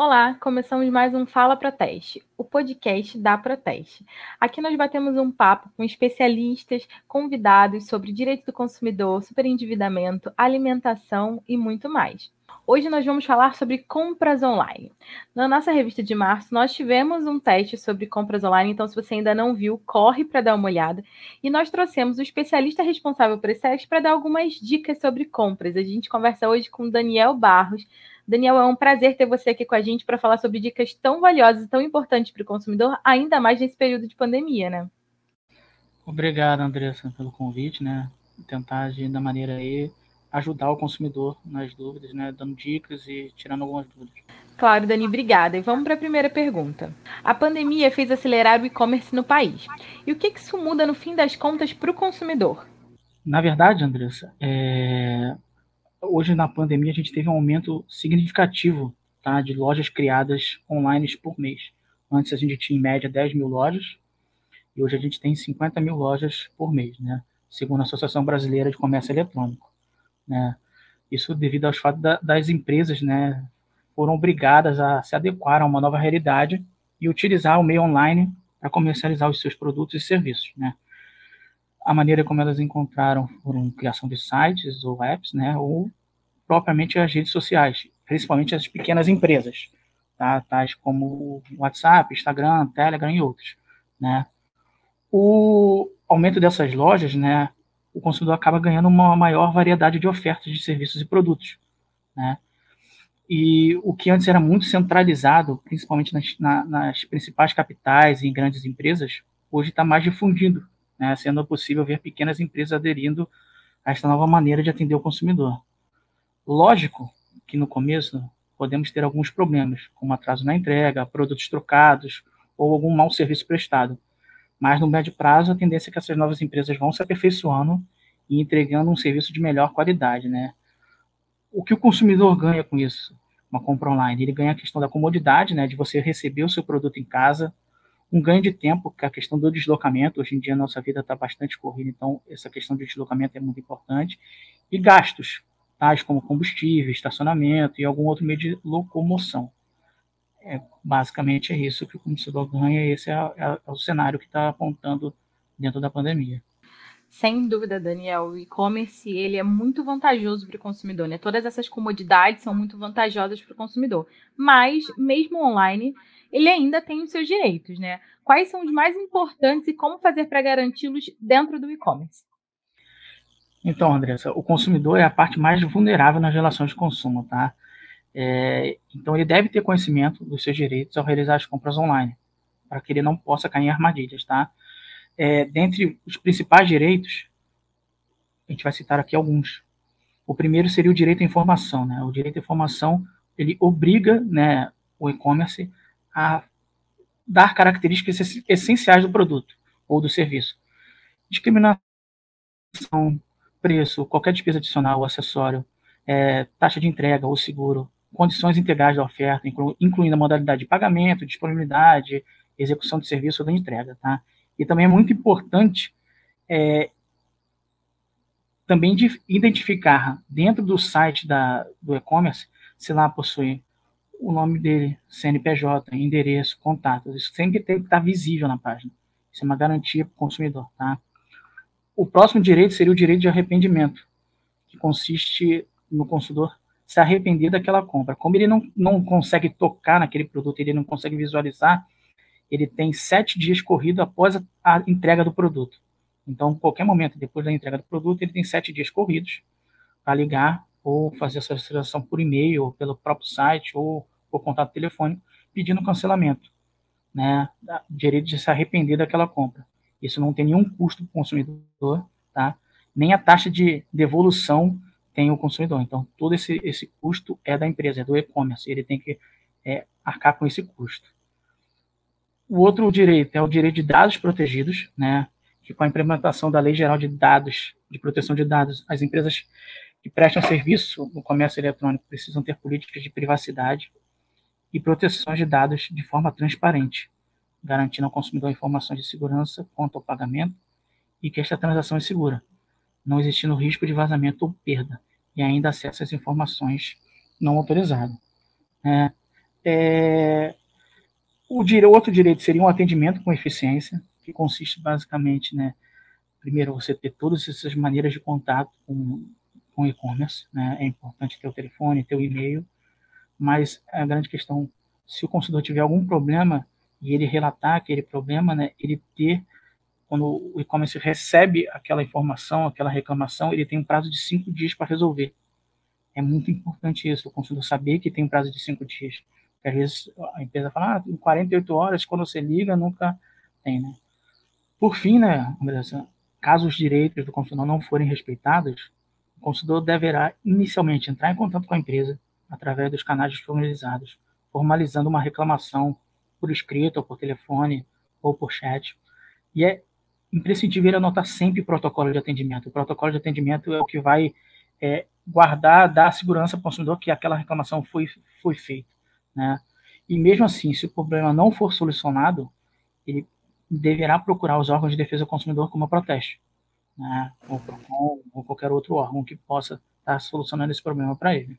Olá, começamos mais um Fala Proteste, o podcast da Proteste. Aqui nós batemos um papo com especialistas, convidados sobre direito do consumidor, superendividamento, alimentação e muito mais. Hoje nós vamos falar sobre compras online. Na nossa revista de março, nós tivemos um teste sobre compras online, então se você ainda não viu, corre para dar uma olhada. E nós trouxemos o especialista responsável por esse teste para dar algumas dicas sobre compras. A gente conversa hoje com Daniel Barros, Daniel, é um prazer ter você aqui com a gente para falar sobre dicas tão valiosas e tão importantes para o consumidor, ainda mais nesse período de pandemia, né? Obrigado, Andressa, pelo convite, né? Tentar agir da maneira aí ajudar o consumidor nas dúvidas, né? Dando dicas e tirando algumas dúvidas. Claro, Dani, obrigada. E vamos para a primeira pergunta. A pandemia fez acelerar o e-commerce no país. E o que, que isso muda no fim das contas para o consumidor? Na verdade, Andressa, é hoje na pandemia a gente teve um aumento significativo tá, de lojas criadas online por mês. Antes a gente tinha em média 10 mil lojas e hoje a gente tem 50 mil lojas por mês, né? segundo a Associação Brasileira de Comércio Eletrônico. Né? Isso devido aos fatos da, das empresas né, foram obrigadas a se adequar a uma nova realidade e utilizar o meio online para comercializar os seus produtos e serviços. Né? A maneira como elas encontraram foram criação de sites ou apps, né, ou propriamente as redes sociais, principalmente as pequenas empresas, tá, tais como WhatsApp, Instagram, Telegram e outros, né. O aumento dessas lojas, né, o consumidor acaba ganhando uma maior variedade de ofertas de serviços e produtos, né. E o que antes era muito centralizado, principalmente nas, na, nas principais capitais e em grandes empresas, hoje está mais difundido né, sendo possível ver pequenas empresas aderindo a esta nova maneira de atender o consumidor. Lógico que no começo podemos ter alguns problemas, como atraso na entrega, produtos trocados ou algum mau serviço prestado. Mas no médio prazo, a tendência é que essas novas empresas vão se aperfeiçoando e entregando um serviço de melhor qualidade, né? O que o consumidor ganha com isso? Uma compra online, ele ganha a questão da comodidade, né, de você receber o seu produto em casa, um ganho de tempo, que a questão do deslocamento. Hoje em dia a nossa vida está bastante corrida, então essa questão de deslocamento é muito importante. E gastos, tais como combustível, estacionamento e algum outro meio de locomoção. É, basicamente é isso que o consumidor ganha e esse é, é, é o cenário que está apontando dentro da pandemia. Sem dúvida, Daniel, o e-commerce ele é muito vantajoso para o consumidor, né? Todas essas comodidades são muito vantajosas para o consumidor. Mas, mesmo online, ele ainda tem os seus direitos, né? Quais são os mais importantes e como fazer para garanti-los dentro do e-commerce? Então, Andressa, o consumidor é a parte mais vulnerável nas relações de consumo, tá? É, então, ele deve ter conhecimento dos seus direitos ao realizar as compras online, para que ele não possa cair em armadilhas, tá? É, dentre os principais direitos, a gente vai citar aqui alguns. O primeiro seria o direito à informação, né? O direito à informação, ele obriga, né, o e-commerce a dar características essenciais do produto ou do serviço. Discriminação, preço, qualquer despesa adicional acessório, é, taxa de entrega ou seguro, condições integrais da oferta, inclu, incluindo a modalidade de pagamento, disponibilidade, execução de serviço ou da entrega. Tá? E também é muito importante é, também de identificar dentro do site da, do e-commerce se lá possui o nome dele, CNPJ, endereço, contatos. Isso sempre tem que estar visível na página. Isso é uma garantia para o consumidor, tá? O próximo direito seria o direito de arrependimento, que consiste no consumidor se arrepender daquela compra. Como ele não, não consegue tocar naquele produto, ele não consegue visualizar, ele tem sete dias corrido após a, a entrega do produto. Então, qualquer momento depois da entrega do produto, ele tem sete dias corridos para ligar ou fazer essa solicitação por e-mail, ou pelo próprio site, ou por contato telefônico, pedindo cancelamento, né, direito de se arrepender daquela compra. Isso não tem nenhum custo para o consumidor, tá? Nem a taxa de devolução tem o consumidor. Então, todo esse, esse custo é da empresa, é do e-commerce. Ele tem que é, arcar com esse custo. O outro direito é o direito de dados protegidos, né? Que com a implementação da Lei Geral de Dados, de Proteção de Dados, as empresas que prestam serviço no comércio eletrônico precisam ter políticas de privacidade e proteção de dados de forma transparente, garantindo ao consumidor informações de segurança quanto ao pagamento e que esta transação é segura, não existindo risco de vazamento ou perda, e ainda acesso às informações não autorizadas. É, É, o dire... outro direito seria um atendimento com eficiência, que consiste basicamente, né, primeiro você ter todas essas maneiras de contato com com e-commerce, né? É importante ter o telefone, ter o e-mail, mas a grande questão, se o consumidor tiver algum problema e ele relatar aquele problema, né, ele ter quando o e-commerce recebe aquela informação, aquela reclamação, ele tem um prazo de cinco dias para resolver. É muito importante isso, o consumidor saber que tem um prazo de cinco dias. Porque às vezes a empresa fala, ah, em 48 horas, quando você liga, nunca tem, né? Por fim, né, Andressa, caso os direitos do consumidor não forem respeitados, o consumidor deverá inicialmente entrar em contato com a empresa através dos canais disponibilizados, formalizando uma reclamação por escrito ou por telefone ou por chat. E é imprescindível anotar sempre o protocolo de atendimento. O protocolo de atendimento é o que vai é, guardar, dar segurança ao consumidor que aquela reclamação foi, foi feita. Né? E mesmo assim, se o problema não for solucionado, ele deverá procurar os órgãos de defesa do consumidor como protesto né, ou ou qualquer outro órgão que possa estar solucionando esse problema para ele.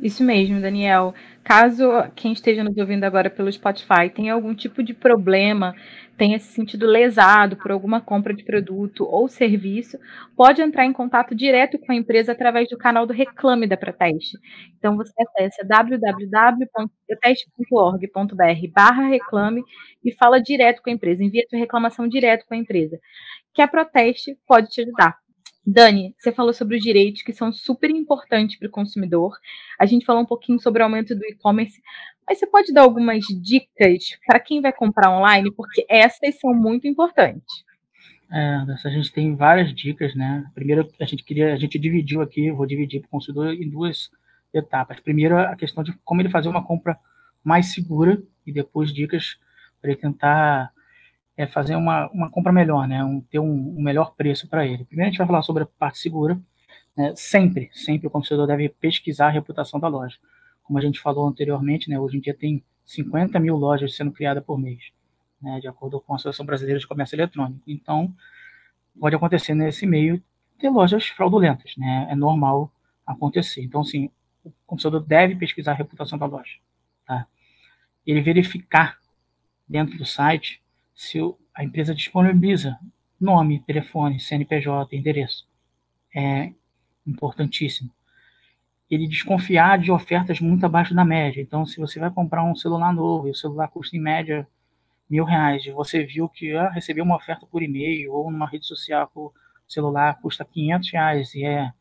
Isso mesmo, Daniel. Caso quem esteja nos ouvindo agora pelo Spotify tenha algum tipo de problema, tenha se sentido lesado por alguma compra de produto ou serviço, pode entrar em contato direto com a empresa através do canal do Reclame da Proteste. Então você acessa www.proteste.org.br barra reclame e fala direto com a empresa, envia sua reclamação direto com a empresa que a Proteste pode te ajudar. Dani, você falou sobre os direitos que são super importantes para o consumidor. A gente falou um pouquinho sobre o aumento do e-commerce, mas você pode dar algumas dicas para quem vai comprar online, porque essas são muito importantes. É, a gente tem várias dicas, né? Primeiro, a gente queria, a gente dividiu aqui, vou dividir para o consumidor em duas etapas. Primeiro, a questão de como ele fazer uma compra mais segura e depois dicas para ele tentar é fazer uma, uma compra melhor, né? Um, ter um, um melhor preço para ele. Primeiro a gente vai falar sobre a parte segura. Né? Sempre, sempre o consumidor deve pesquisar a reputação da loja. Como a gente falou anteriormente, né? Hoje em dia tem 50 mil lojas sendo criadas por mês, né? De acordo com a Associação Brasileira de Comércio Eletrônico. Então, pode acontecer nesse meio ter lojas fraudulentas, né? É normal acontecer. Então, assim, o consumidor deve pesquisar a reputação da loja, tá? Ele verificar dentro do site se a empresa disponibiliza nome, telefone, CNPJ, endereço. É importantíssimo. Ele desconfiar de ofertas muito abaixo da média. Então, se você vai comprar um celular novo e o celular custa em média mil reais, e você viu que ah, recebeu uma oferta por e-mail ou numa rede social o celular custa 500 reais e é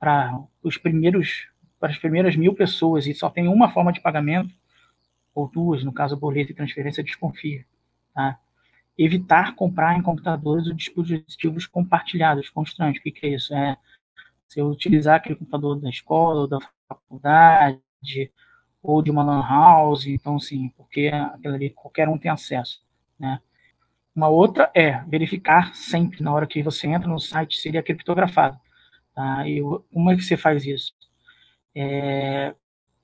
para os primeiros para as primeiras mil pessoas e só tem uma forma de pagamento ou duas, no caso boleto e transferência, desconfia, tá? Evitar comprar em computadores ou dispositivos compartilhados, constantes. O que, que é isso? É você utilizar aquele computador da escola, ou da faculdade, ou de uma lan house, então sim, porque aquilo ali qualquer um tem acesso, né? Uma outra é verificar sempre na hora que você entra no site se ele é criptografado. Tá? E como é que você faz isso? É,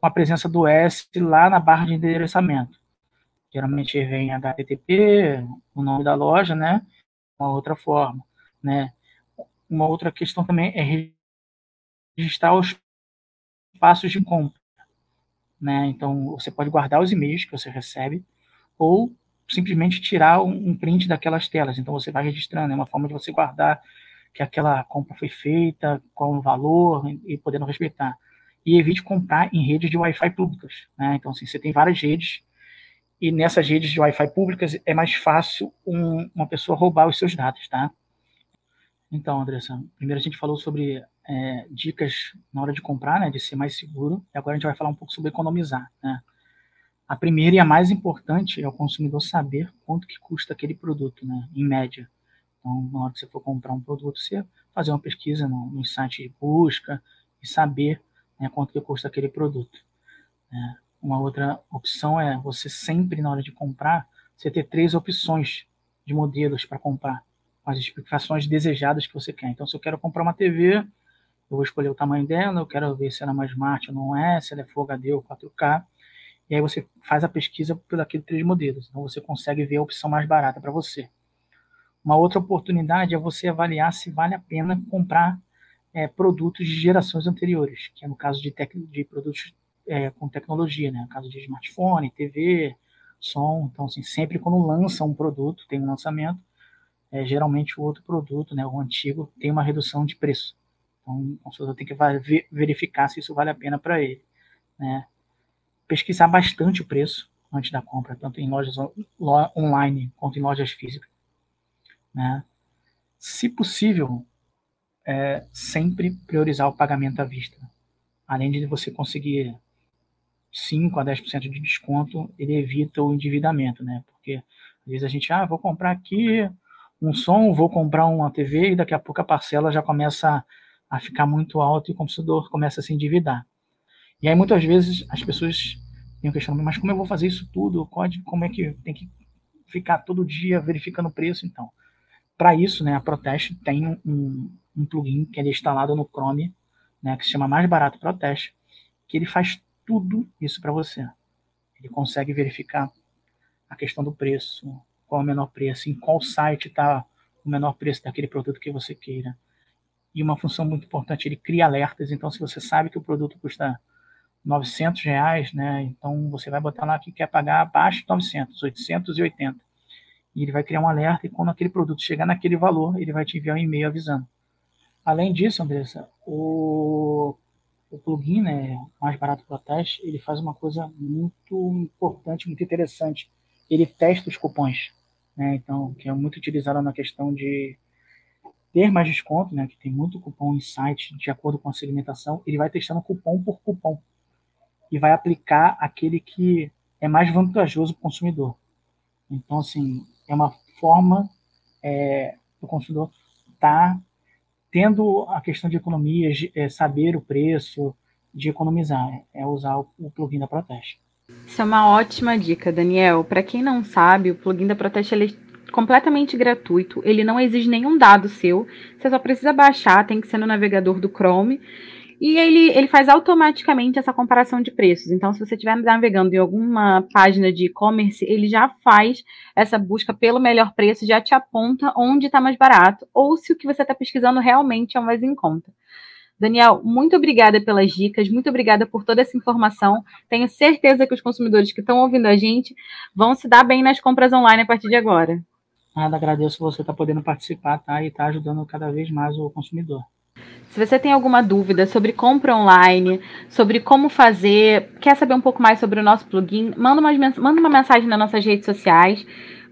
com a presença do S lá na barra de endereçamento. Geralmente vem HTTP, o nome da loja, né? Uma outra forma, né? Uma outra questão também é registrar os passos de compra, né? Então, você pode guardar os e-mails que você recebe ou simplesmente tirar um print daquelas telas. Então, você vai registrando, é uma forma de você guardar que aquela compra foi feita, qual o valor e podendo respeitar. E evite comprar em redes de Wi-Fi públicas, né? Então, assim, você tem várias redes e nessas redes de Wi-Fi públicas é mais fácil um, uma pessoa roubar os seus dados, tá? Então, Andressa, primeiro a gente falou sobre é, dicas na hora de comprar, né, de ser mais seguro, e agora a gente vai falar um pouco sobre economizar, né? A primeira e a mais importante é o consumidor saber quanto que custa aquele produto, né, em média. Então, na hora que você for comprar um produto, você fazer uma pesquisa no, no site de busca e saber né, quanto que custa aquele produto. Né? Uma outra opção é você sempre, na hora de comprar, você ter três opções de modelos para comprar, com as especificações desejadas que você quer. Então, se eu quero comprar uma TV, eu vou escolher o tamanho dela, eu quero ver se ela é mais smart ou não é, se ela é Full HD ou 4K, e aí você faz a pesquisa por aqueles três modelos. Então, você consegue ver a opção mais barata para você. Uma outra oportunidade é você avaliar se vale a pena comprar é, produtos de gerações anteriores, que é no caso de, de produtos é, com tecnologia, né? No caso de smartphone, TV, som. Então, assim, sempre quando lança um produto, tem um lançamento, é, geralmente o outro produto, né, o antigo, tem uma redução de preço. Então, o consumidor tem que verificar se isso vale a pena para ele. Né? Pesquisar bastante o preço antes da compra, tanto em lojas online quanto em lojas físicas. Né? Se possível, é, sempre priorizar o pagamento à vista. Além de você conseguir 5 a 10% de desconto, ele evita o endividamento, né? Porque às vezes a gente, ah, vou comprar aqui um som, vou comprar uma TV e daqui a pouco a parcela já começa a ficar muito alta e o consumidor começa a se endividar. E aí muitas vezes as pessoas têm o questionamento, mas como eu vou fazer isso tudo? Como é que tem que ficar todo dia verificando o preço? Então, para isso, né, a Protest tem um, um plugin que é instalado no Chrome, né, que se chama Mais Barato Protest, que ele faz tudo isso para você. Ele consegue verificar a questão do preço, qual é o menor preço, em qual site está o menor preço daquele produto que você queira. E uma função muito importante, ele cria alertas. Então, se você sabe que o produto custa 900 reais, né? Então você vai botar lá que quer pagar abaixo de 900, 880. E ele vai criar um alerta e quando aquele produto chegar naquele valor, ele vai te enviar um e-mail avisando. Além disso, Andressa, o o plugin, né, mais barato para teste, ele faz uma coisa muito importante, muito interessante. Ele testa os cupons, né, então, que é muito utilizado na questão de ter mais desconto, né, que tem muito cupom em site de acordo com a segmentação, ele vai testando cupom por cupom e vai aplicar aquele que é mais vantajoso para o consumidor. Então, assim, é uma forma é, do consumidor estar tá tendo a questão de economia, é, saber o preço, de economizar, é usar o, plugin da Proteste. Isso é uma ótima dica, Daniel. Para quem não sabe, o plugin da Proteste ele é completamente gratuito, ele não exige nenhum dado seu, você só precisa baixar, tem que ser no navegador do Chrome e ele, ele faz automaticamente essa comparação de preços. Então, se você estiver navegando em alguma página de e-commerce, ele já faz essa busca pelo melhor preço, já te aponta onde está mais barato, ou se o que você está pesquisando realmente é mais em conta. Daniel, muito obrigada pelas dicas, muito obrigada por toda essa informação. Tenho certeza que os consumidores que estão ouvindo a gente vão se dar bem nas compras online a partir de agora. Nada, agradeço você estar tá podendo participar tá? e estar tá ajudando cada vez mais o consumidor. Se você tem alguma dúvida sobre compra online, sobre como fazer, quer saber um pouco mais sobre o nosso plugin, manda uma, manda uma mensagem nas nossas redes sociais,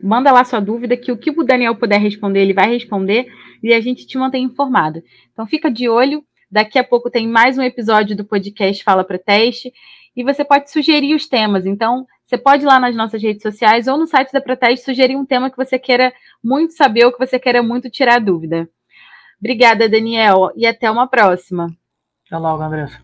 manda lá sua dúvida, que o que o Daniel puder responder, ele vai responder e a gente te mantém informado. Então fica de olho, daqui a pouco tem mais um episódio do podcast Fala para Teste e você pode sugerir os temas. Então, você pode ir lá nas nossas redes sociais ou no site da Proteste sugerir um tema que você queira muito saber ou que você queira muito tirar dúvida. Obrigada, Daniel, e até uma próxima. Até logo, Andressa.